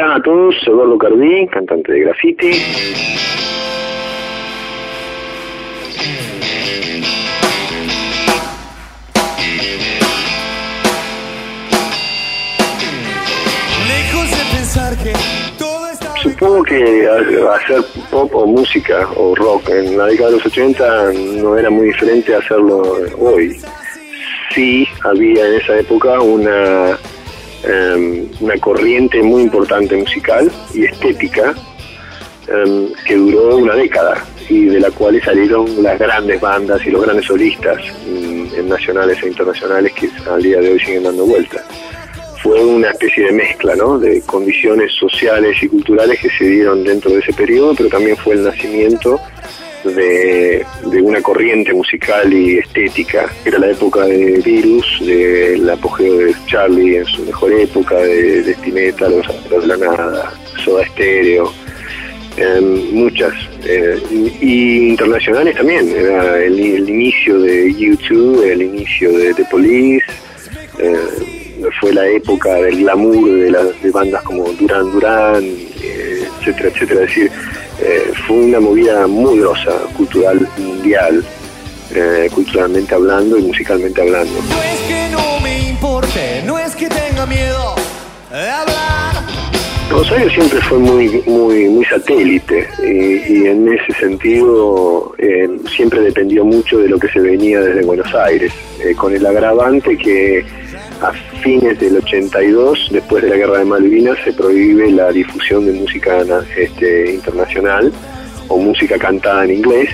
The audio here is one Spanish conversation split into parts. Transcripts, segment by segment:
Hola a todos, soy Eduardo Cardí, cantante de graffiti. Supongo que hacer pop o música o rock en la década de los 80 no era muy diferente a hacerlo hoy. Sí había en esa época una una corriente muy importante musical y estética em, que duró una década y de la cual salieron las grandes bandas y los grandes solistas mm, nacionales e internacionales que al día de hoy siguen dando vueltas. Fue una especie de mezcla ¿no? de condiciones sociales y culturales que se dieron dentro de ese periodo, pero también fue el nacimiento de, una corriente musical y estética. Era la época de Virus, del apogeo de Charlie en su mejor época, de, de Los de la Nada, Soda Stereo, em, muchas. Eh, y internacionales también, era el, inicio de U2, el inicio de The Police, eh, fue la época del glamour de, las de bandas como Duran Duran, eh, etcétera, etcétera. Es decir, eh, fue una movida muy grosa, cultural mundial, eh, culturalmente hablando y musicalmente hablando. No es que no me importe, no es que tenga miedo de hablar. Rosario siempre fue muy muy muy satélite y, en ese sentido eh, siempre dependió mucho de lo que se venía desde Buenos Aires, con el agravante que a fines del 82, después de la guerra de Malvinas, se prohíbe la difusión de música este, internacional o música cantada en inglés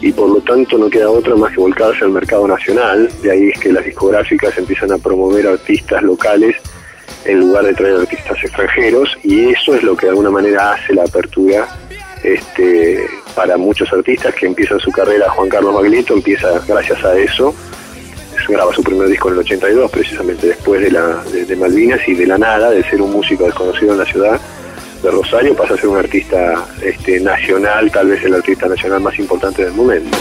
y por lo tanto no queda otra más que volcarse al mercado nacional. De ahí es que las discográficas empiezan a promover artistas locales en lugar de traer artistas extranjeros y eso es lo que de alguna manera hace la apertura este, para muchos artistas que empiezan su carrera. Juan Carlos Baglietto empieza gracias a eso graba su primer disco en el 82, precisamente después de, la, de, Malvinas y de la nada, de ser un músico desconocido en la ciudad de Rosario, pasa a ser un artista este, nacional, tal vez el artista nacional más importante del momento.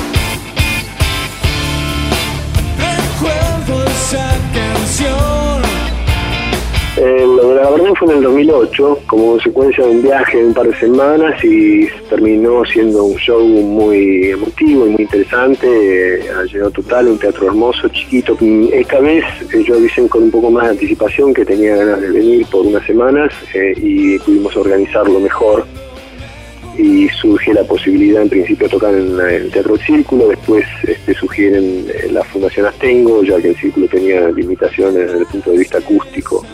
Fue en el 2008, como consecuencia de un viaje de un par de semanas y terminó siendo un show muy emotivo y muy interesante. Eh, llegado total, un teatro hermoso, chiquito. Esta vez eh, yo avisé con un poco más de anticipación que tenía ganas de venir por unas semanas eh, y pudimos organizarlo mejor. Y surge la posibilidad en principio de tocar en, el Teatro Círculo, después este, sugieren la Fundación Astengo, ya que el Círculo tenía limitaciones desde el punto de vista acústico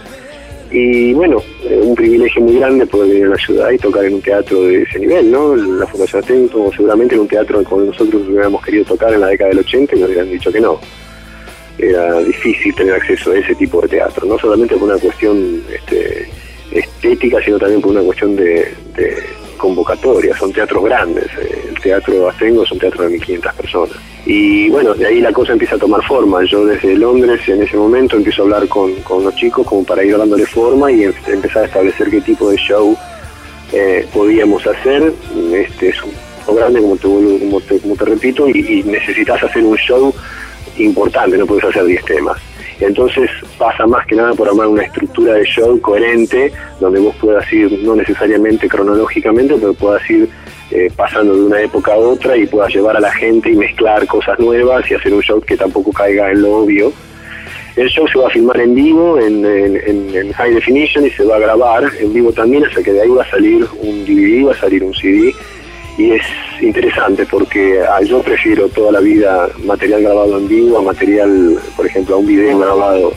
y bueno, eh, un privilegio muy grande poder venir a la ciudad y tocar en un teatro de ese nivel, ¿no? La Fundación Atento, seguramente en un teatro como nosotros hubiéramos querido tocar en la década del 80 y nos hubieran dicho que no. Era difícil tener acceso a ese tipo de teatro, no solamente por una cuestión este, estética, sino también por una cuestión de, convocatoria. Son teatros grandes. Eh, el teatro Astengo es un teatro de 1.500 personas. Y bueno, de ahí la cosa empieza a tomar forma. Yo desde Londres en ese momento empiezo a hablar con, los chicos como para ir dándole forma y em, empezar a establecer qué tipo de show eh, podíamos hacer. Este es un show grande, como te, como como te repito, y, necesitas hacer un show importante, no puedes hacer 10 temas. Entonces pasa más que nada por armar una estructura de show coherente, donde vos puedas ir, no necesariamente cronológicamente, pero puedas ir eh, pasando de una época a otra y pueda llevar a la gente y mezclar cosas nuevas y hacer un show que tampoco caiga en lo obvio. El show se va a filmar en vivo, en, high definition y se va a grabar en vivo también, hasta que de ahí va a salir un DVD, va a salir un CD. Y es interesante porque ah, yo prefiero toda la vida material grabado en vivo a material, por ejemplo, a un video grabado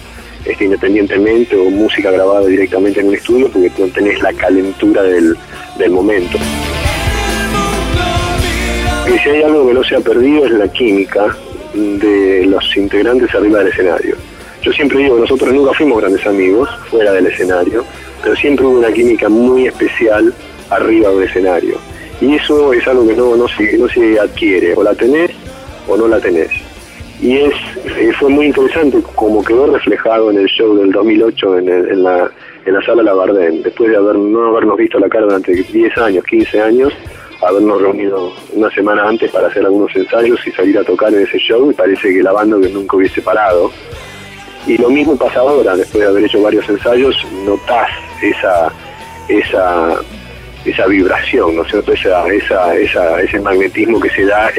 este, independientemente o música grabada directamente en un estudio porque tenés la calentura del, del momento. Y si hay algo que no se ha perdido es la química de los integrantes arriba del escenario. Yo siempre digo que nosotros nunca fuimos grandes amigos fuera del escenario, pero siempre hubo una química muy especial arriba del escenario. Y eso es algo que no, no, se, no se adquiere, o la tenés o no la tenés. Y es eh, fue muy interesante como quedó reflejado en el show del 2008 en, en, la, en la sala Labardén, después de haber, no habernos visto la cara durante 10 años, 15 años, habernos reunido una semana antes para hacer algunos ensayos y salir a tocar en ese show y parece que la banda que nunca hubiese parado. Y lo mismo pasa ahora, después de haber hecho varios ensayos, notás esa, esa esa vibración, ¿no es cierto? Esa, esa, esa, ese magnetismo que se da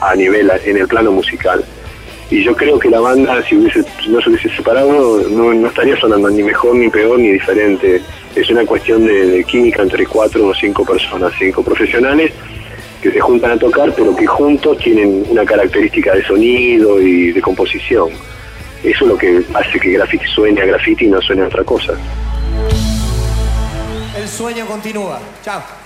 a nivel, en el plano musical. Y yo creo que la banda, si hubiese, no se hubiese separado, no, no estaría sonando ni mejor, ni peor, ni diferente. Es una cuestión de, química entre cuatro o cinco personas, cinco profesionales que se juntan a tocar, pero que juntos tienen una característica de sonido y de composición. Eso es lo que hace que graffiti suene a graffiti y no suene a otra cosa. El sueño continúa. Chao.